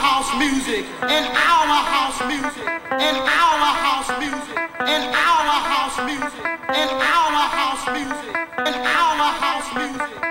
House music. And our house music. And our house music. And our house music. And our house music. And our house music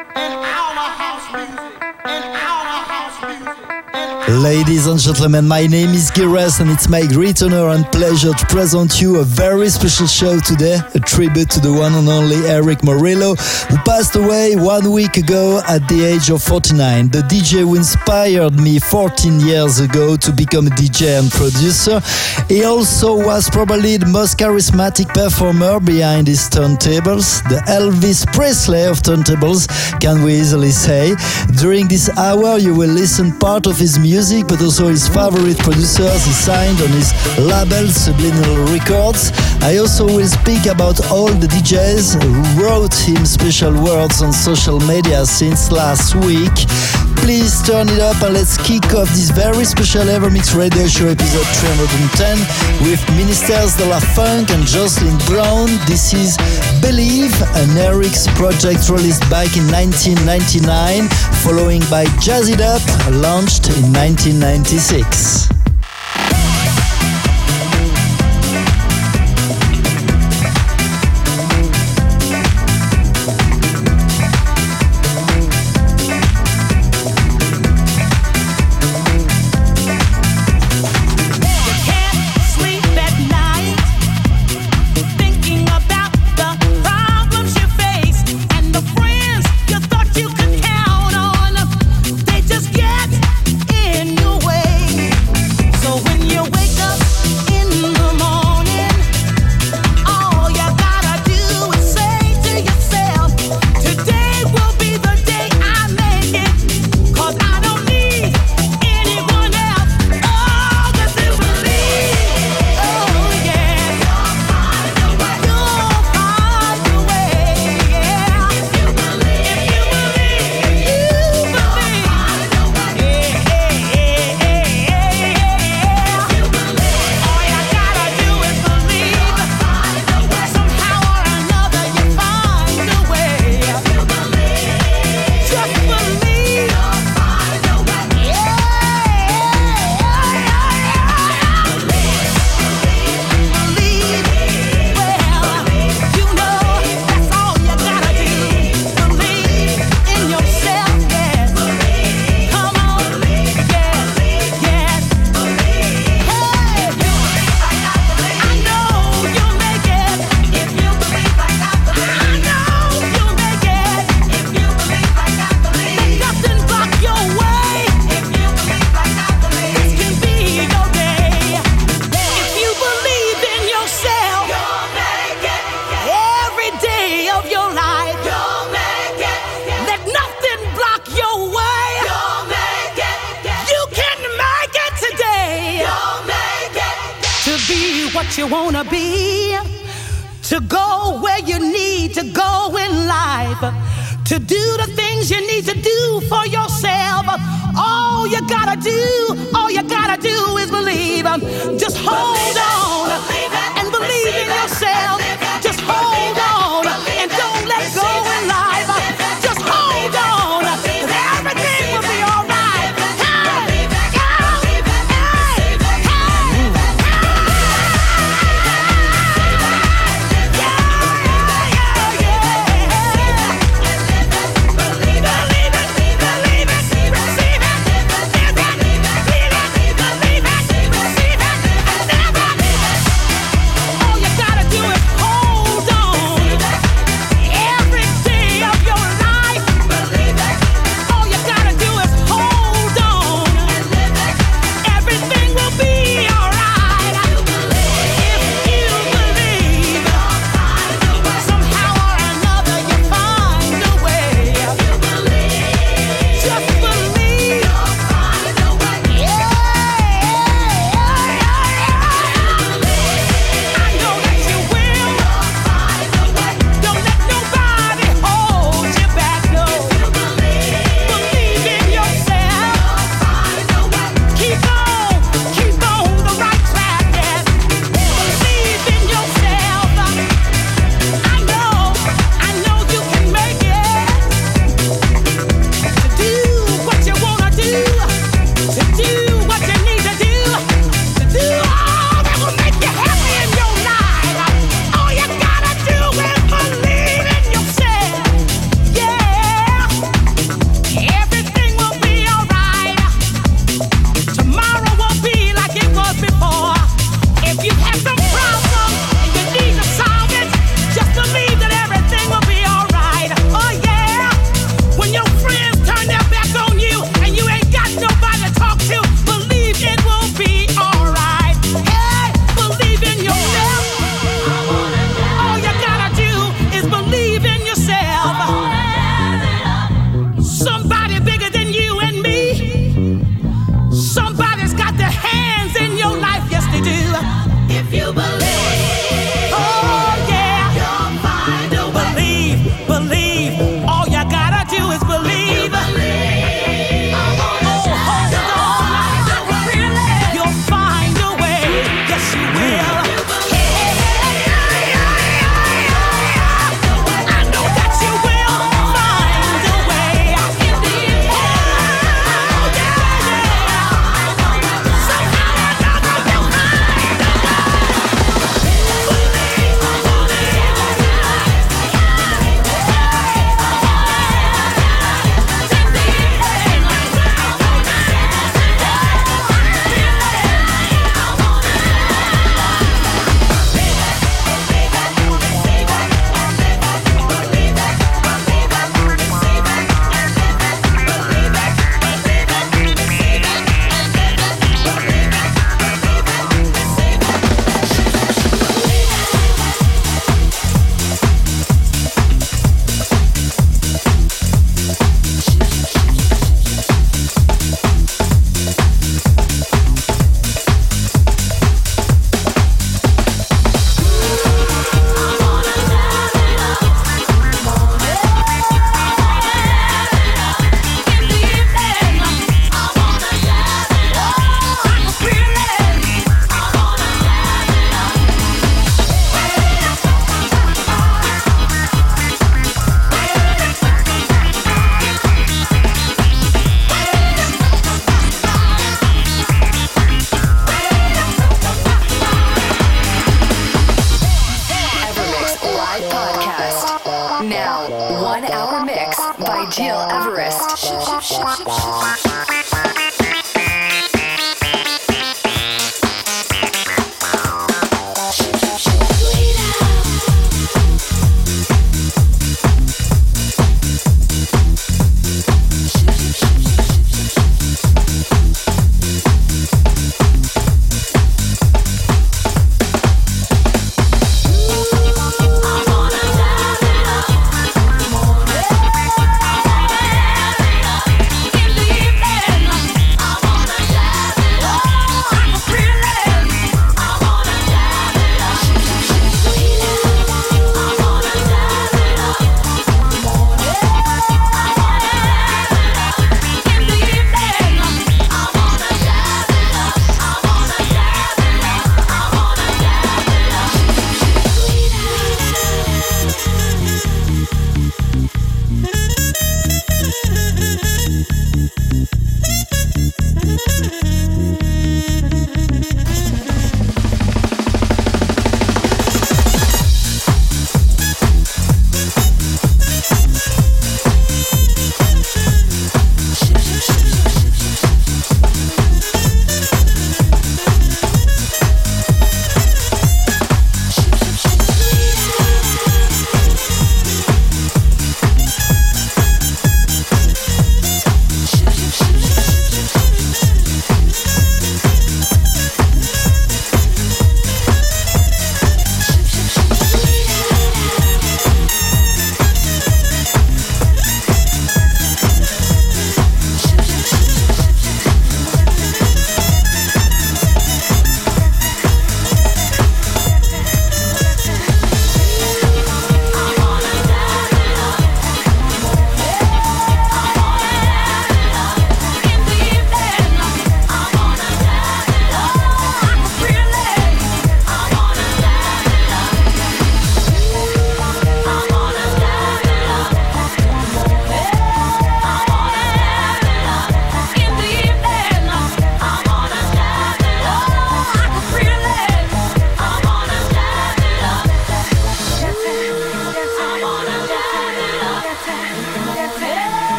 Ladies and gentlemen, my name is Gires and it's my great honor and pleasure to present you a very special show today, a tribute to the one and only Erick Morillo, who passed away one week ago at the age of 49. The DJ who inspired me 14 years ago to become a DJ and producer. He also was probably the most charismatic performer behind his turntables, the Elvis Presley of turntables, can we easily say. During this hour, you will listen part of his music, but also his favorite producers he signed on his label Subliminal Records. I also will speak about all the DJs who wrote him special words on social media since last week. Please turn it up and let's kick off this very special Evermix Radio Show episode 310 with Ministers de la Funk and Jocelyn Brown. This is Believe, an Eric's project released back in 1999, following by Jazz It Up, launched in 1996.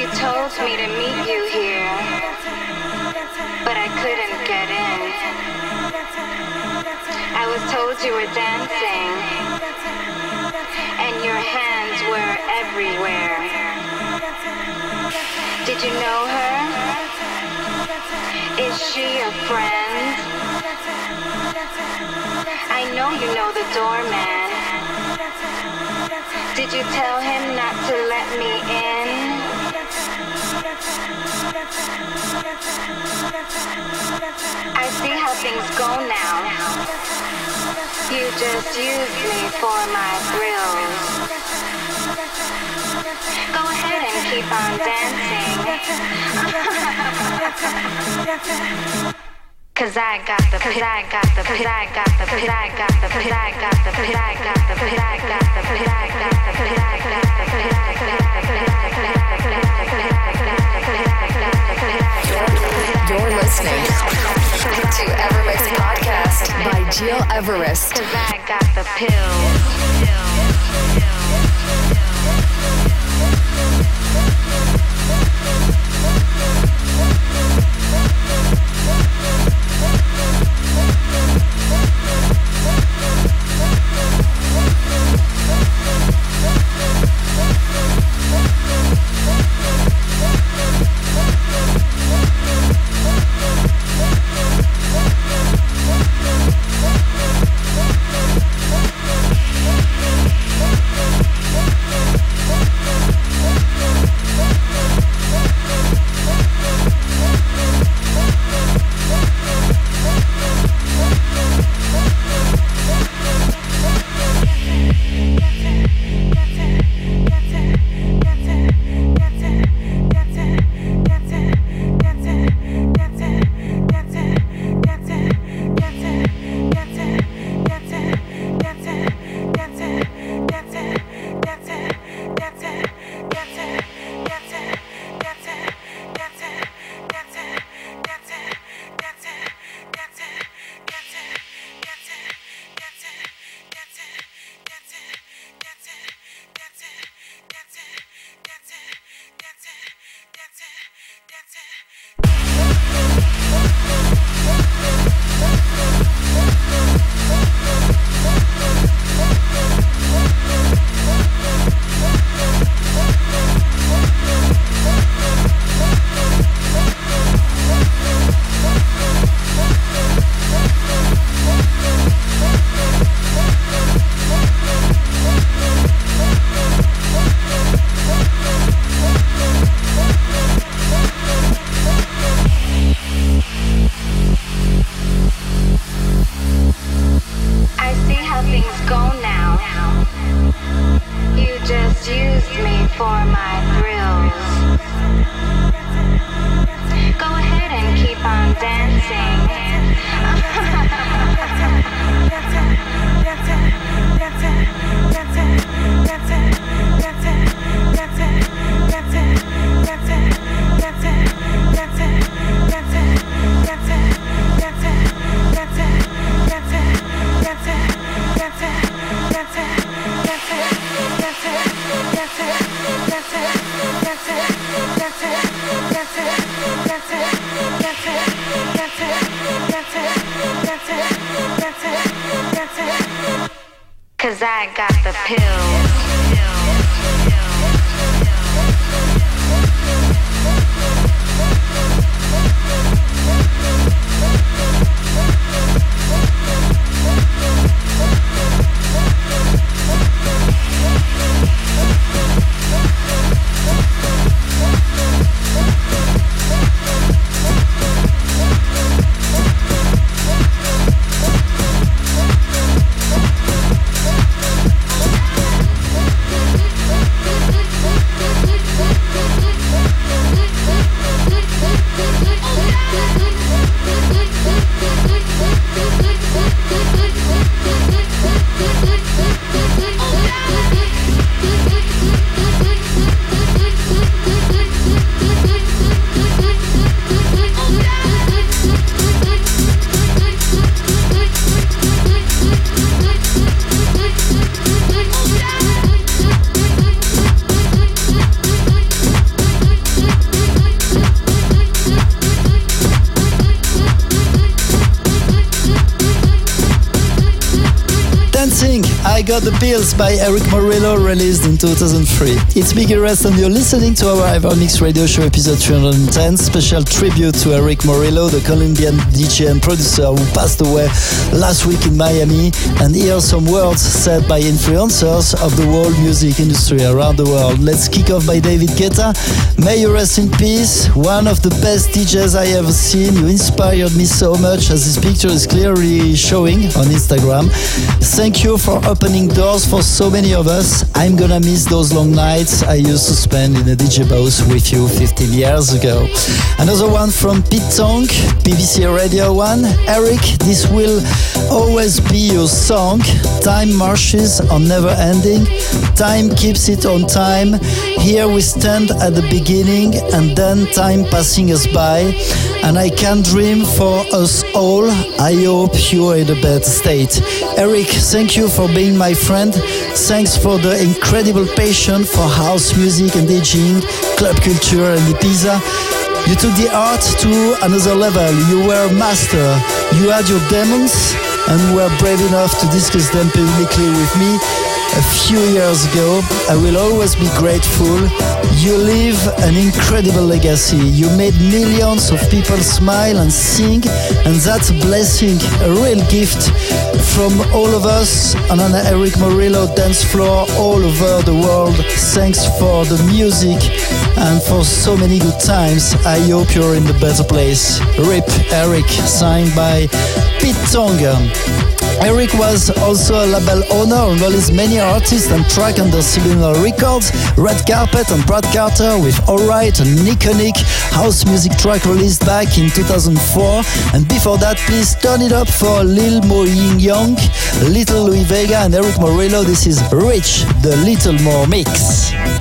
You told me to meet you here, but I couldn't get in. I was told you were dancing, and your hands were everywhere. Did you know her? Is she a friend? I know you know the doorman. Did you tell him not to let me in? I see how things go now. You just use me for my thrills. Go ahead and keep on dancing. Cause I got the, cause I got the, cause I got the, cause I got the, cause I got the, cause I got the, cause I got the, cause I got the, cause I got the, cause I got the, You're listening to Evermix Podcast by Gil Everest. Got the Pills by Erick Morillo, released in 2003. It's Gil Everest, and you're listening to our Evermix radio show episode 310, special tribute to Erick Morillo, the Colombian DJ and producer who passed away last week in Miami. And here are some words said by influencers of the world music industry around the world. Let's kick off by David Guetta. May you rest in peace. One of the best DJs I ever seen. You inspired me so much, as this picture is clearly showing on Instagram. Thank you for opening doors for so many of us. I'm gonna miss those long nights I used to spend in a DJ booth with you 15 years ago. Another one from Pete Tong, BBC Radio 1. Eric, this will always be your song. Time marches on never ending. Time keeps it on time. Here we stand at the beginning and then time passing us by. And I can dream for us all. I hope you are in a better state. Eric, thank you for being my friend. Thanks for the incredible passion for house music and DJing, club culture and Ibiza. You took the art to another level. You were a master. You had your demons and were brave enough to discuss them publicly with me a few years ago. I will always be grateful. You leave an incredible legacy. You made millions of people smile and sing, and that's a blessing, a real gift from all of us on an Erick Morillo dance floor all over the world. Thanks for the music and for so many good times. I hope you're in the better place. Rip Eric, signed by Pete Tonga. Eric was also a label owner and released many artists and track under Subliminal Records, Red Carpet and Brad Carter with Alright and Iconic house music track released back in 2004. And before that, please turn it up for Lil Mo Yin Yang, Little Louie Vega and Erick Morillo. This is Reach, the Little More Mix.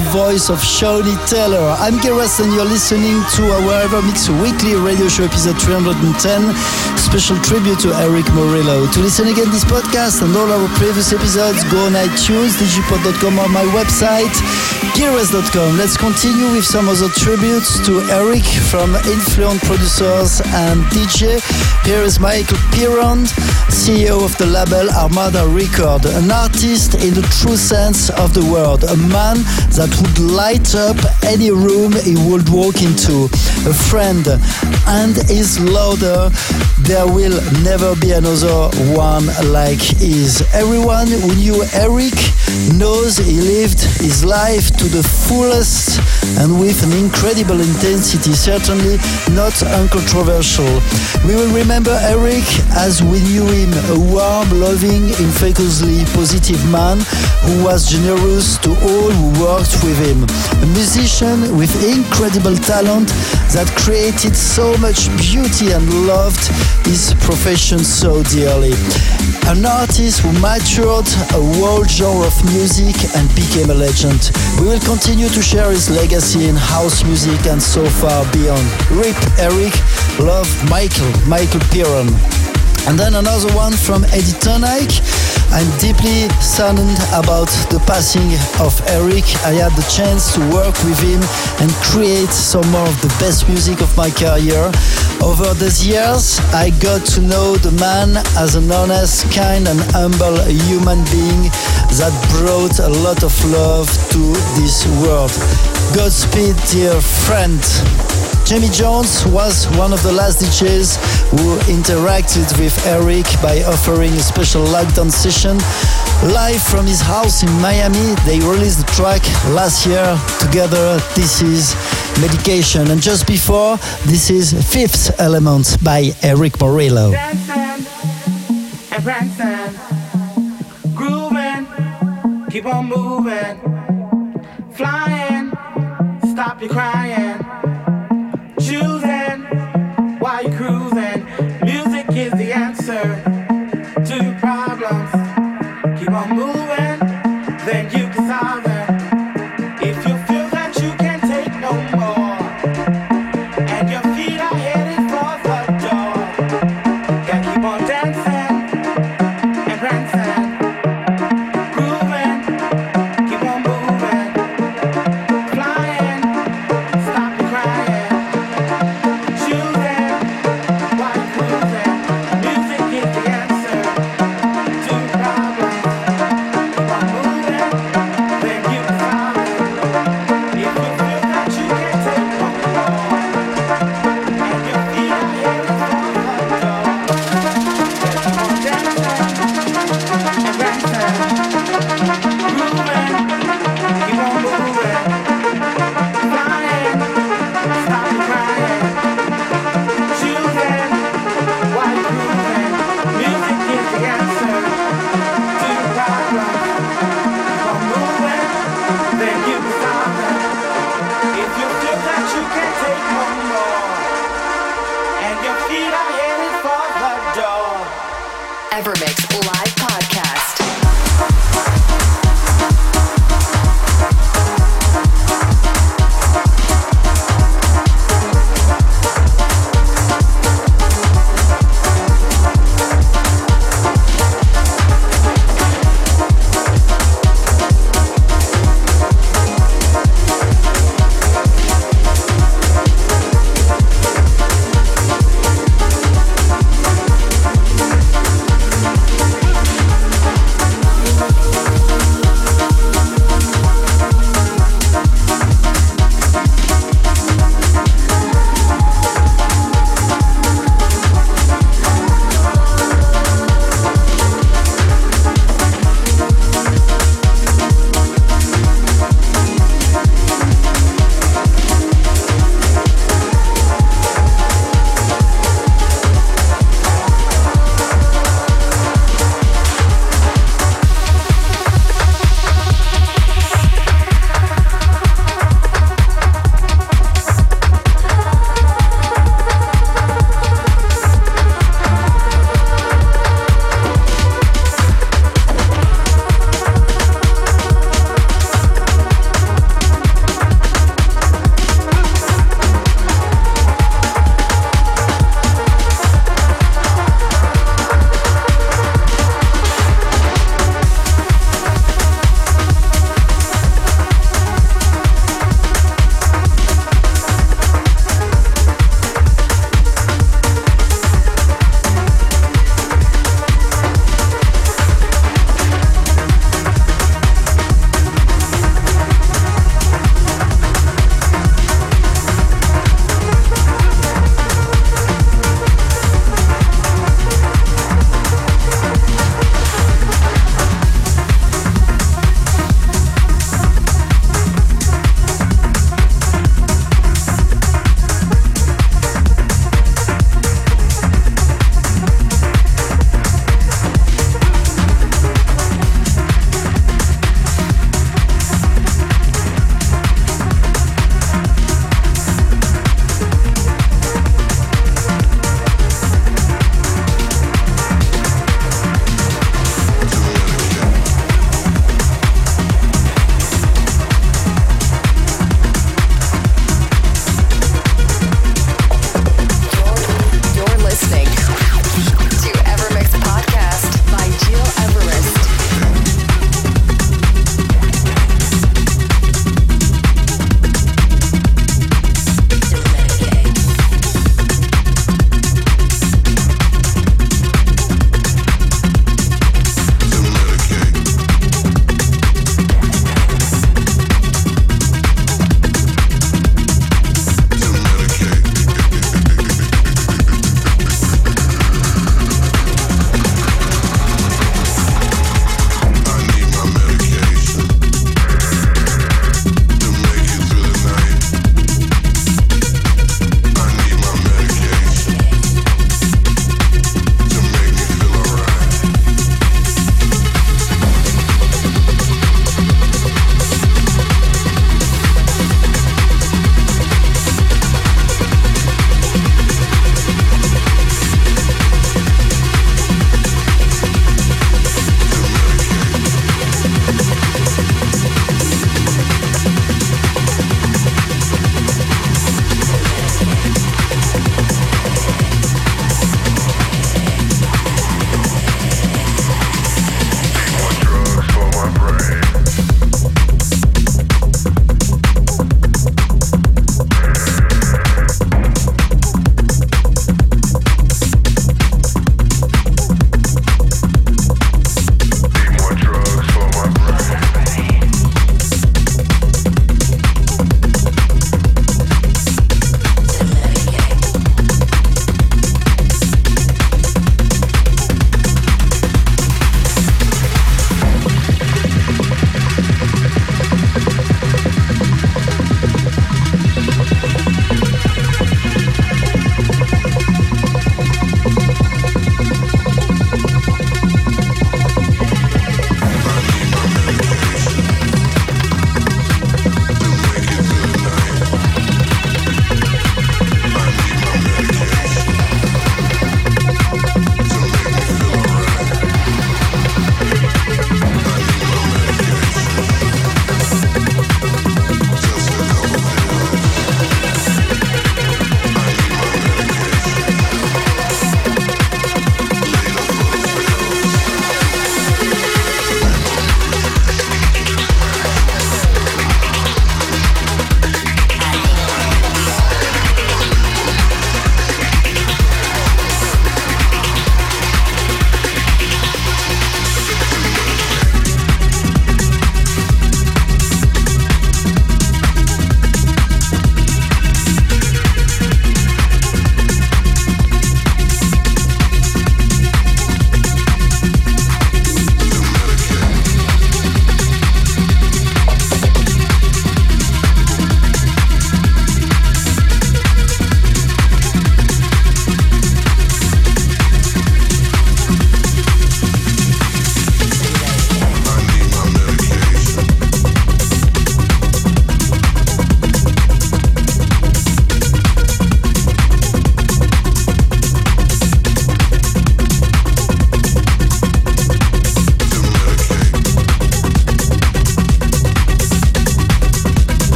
Voice of Shawnee Taylor. I'm Gil Everest and you're listening to our Evermix Weekly Radio Show episode 310, special tribute to Erick Morillo. To listen again this podcast and all our previous episodes, go on iTunes, digipod.com or my website, geras.com. Let's continue with some other tributes to Erick from Influent Producers and DJ. Here is Maykel Piron, CEO of the label Armada Record, an artist in the true sense of the word, a man that would light up any room he would walk into, a friend, and is louder. There will never be another one like his. Everyone who knew Erick knows he lived his life to the fullest and with an incredible intensity, certainly not uncontroversial. We will remember Erick as we knew him, a warm, loving, infectiously positive man who was generous to all who worked with him. A musician with incredible talent that created so much beauty and loved his profession so dearly. An artist who matured a whole genre of music and became a legend. We will continue to share his legacy in house music and so far beyond. Rip Erick, love Maykel, Maykel Piron. And then another one from Eddie Thoneick. I'm deeply saddened about the passing of Erick. I had the chance to work with him and create some more of the best music of my career. Over these years, I got to know the man as an honest, kind, and humble human being that brought a lot of love to this world. Godspeed, dear friend. Jamie Jones was one of the last DJs who interacted with Erick by offering a special lockdown session live from his house in Miami. They released the track last year together. This is Medication. And just before, this is Fifth Element by Erick Morillo. Keep on moving, your crying, choosing while you're cruising. Music is the answer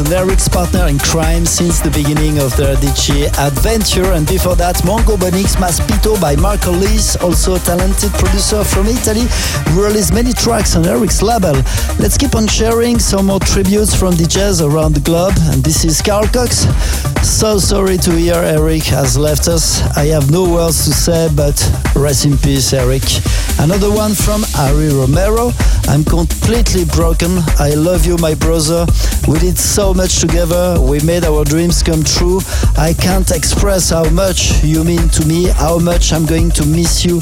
was Erick's partner in crime since the beginning of their DJ adventure. And before that, Mongo Bonix Maspito by Marco Lys, also a talented producer from Italy, released many tracks on Erick's label. Let's keep on sharing some more tributes from DJs around the globe. And this is Carl Cox. So sorry to hear Erick has left us. I have no words to say, but rest in peace, Erick. Another one from Harry Romero. I'm completely broken. I love you, my brother. We did so much together. We made our dreams come true. I can't express how much you mean to me, how much I'm going to miss you.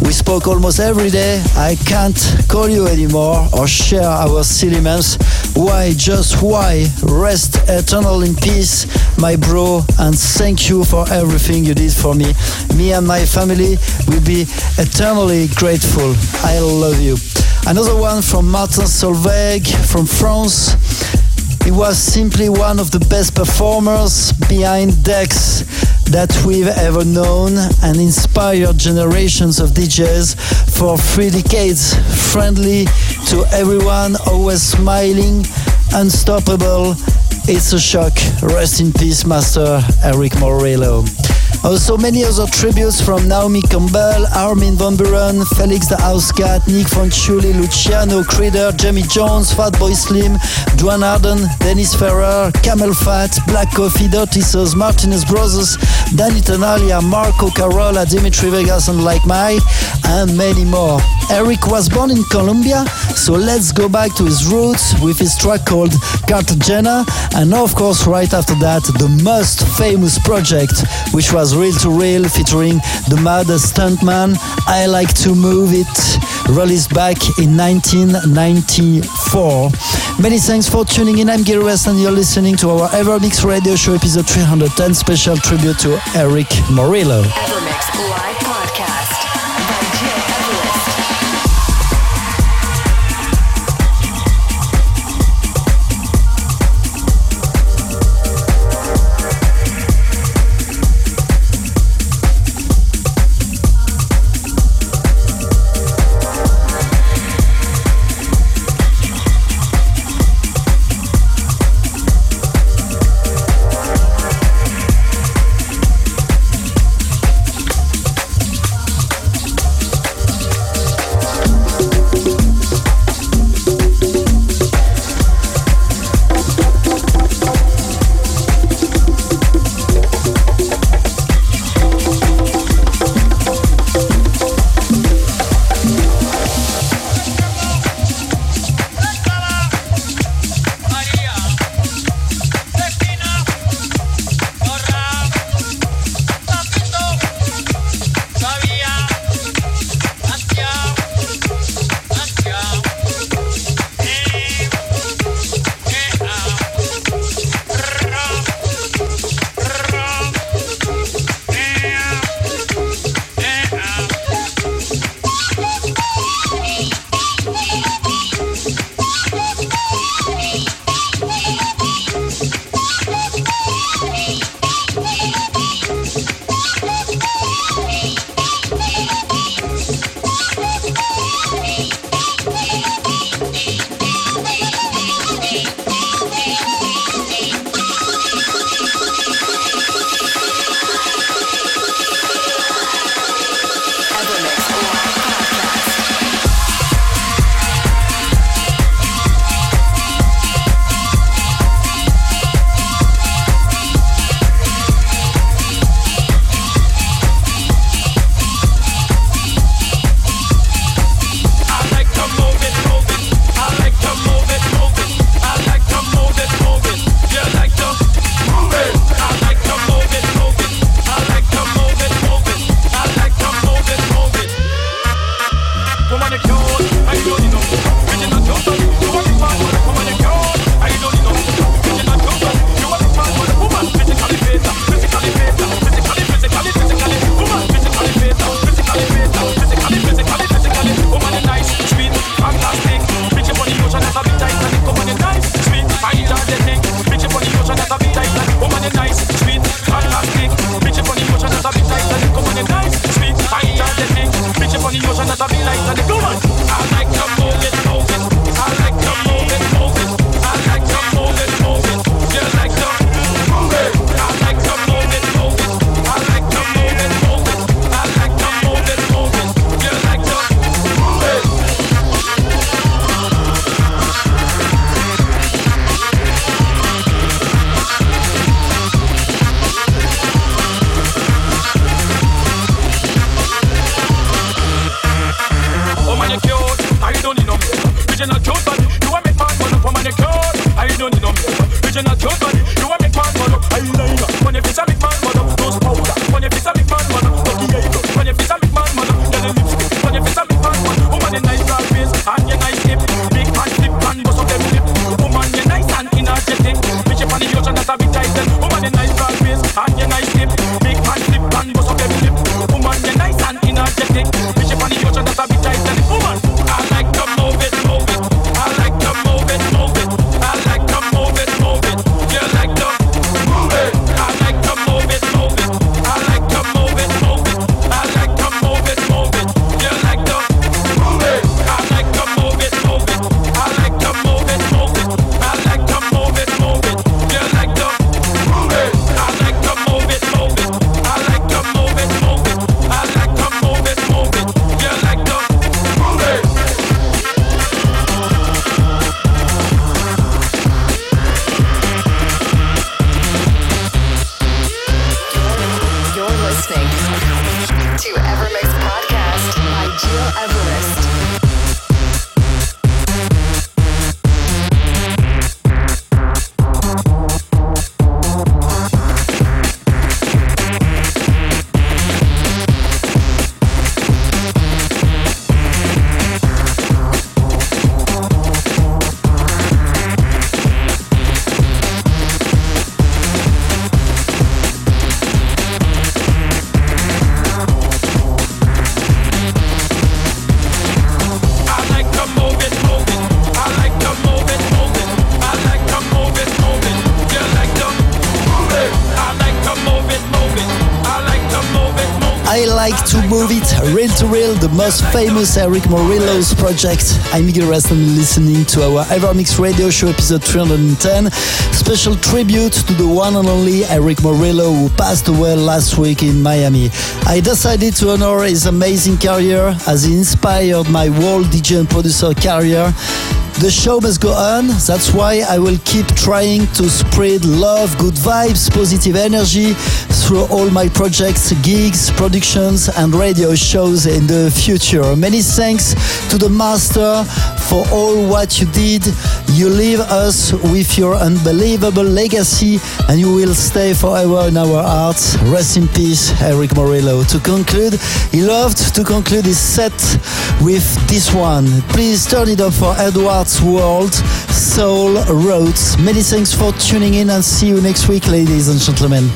We spoke almost every day. I can't call you anymore or share our silly months. Why, just why? Rest eternal in peace, my bro, and thank you for everything you did for me. Me and my family will be eternally grateful. I love you. Another one from Martin Solveig from France. He was simply one of the best performers behind decks that we've ever known and inspired generations of DJs for three decades. Friendly to everyone, always smiling, unstoppable. It's a shock. Rest in peace, Master Erick Morillo. Also, many other tributes from Naomi Campbell, Armin van Buuren, Felix da Housecat, Nick Fanciulli, Luciano Crider, Jamie Jones, Fatboy Slim, Duane Arden, Dennis Ferrer, CamelPhat, Black Coffee, Dirty Martinez Brothers, Danny Tenaglia, Marco Carola, Dimitri Vegas, and Like Mike, and many more. Erick was born in Colombia, so let's go back to his roots with his track called Cartagena, and of course, right after that, the most famous project, which was Reel 2 Real featuring the Mad Stuntman. I Like to Move It, released back in 1994. Many thanks for tuning in. I'm Gil Everest, and you're listening to our Evermix Radio Show episode 310, special tribute to Erick Morillo. Famous Erick Morillo's project. I'm Miguel listening to our Evermix radio show episode 310. Special tribute to the one and only Erick Morillo who passed away last week in Miami. I decided to honor his amazing career as he inspired my world DJ and producer career. The show must go on. That's why I will keep trying to spread love, good vibes, positive energy through all my projects, gigs, productions, and radio shows in the future. Many thanks to the master for all what you did. You leave us with your unbelievable legacy, and you will stay forever in our hearts. Rest in peace, Erick Morillo. To conclude, he loved to conclude his set with this one. Please turn it up for Edward's World, Soul Roads. Many thanks for tuning in, and see you next week, ladies and gentlemen.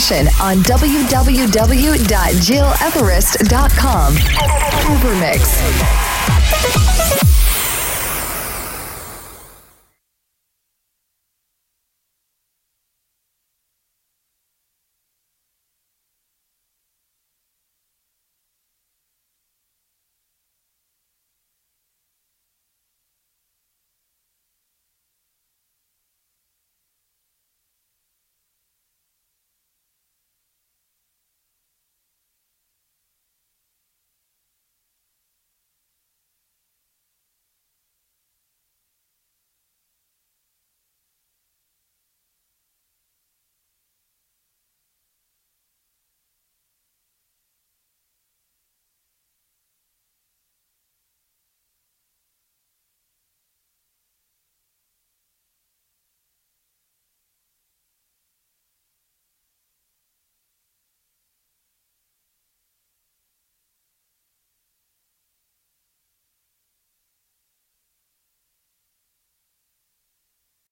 Information on www.gileverest.com. Evermix.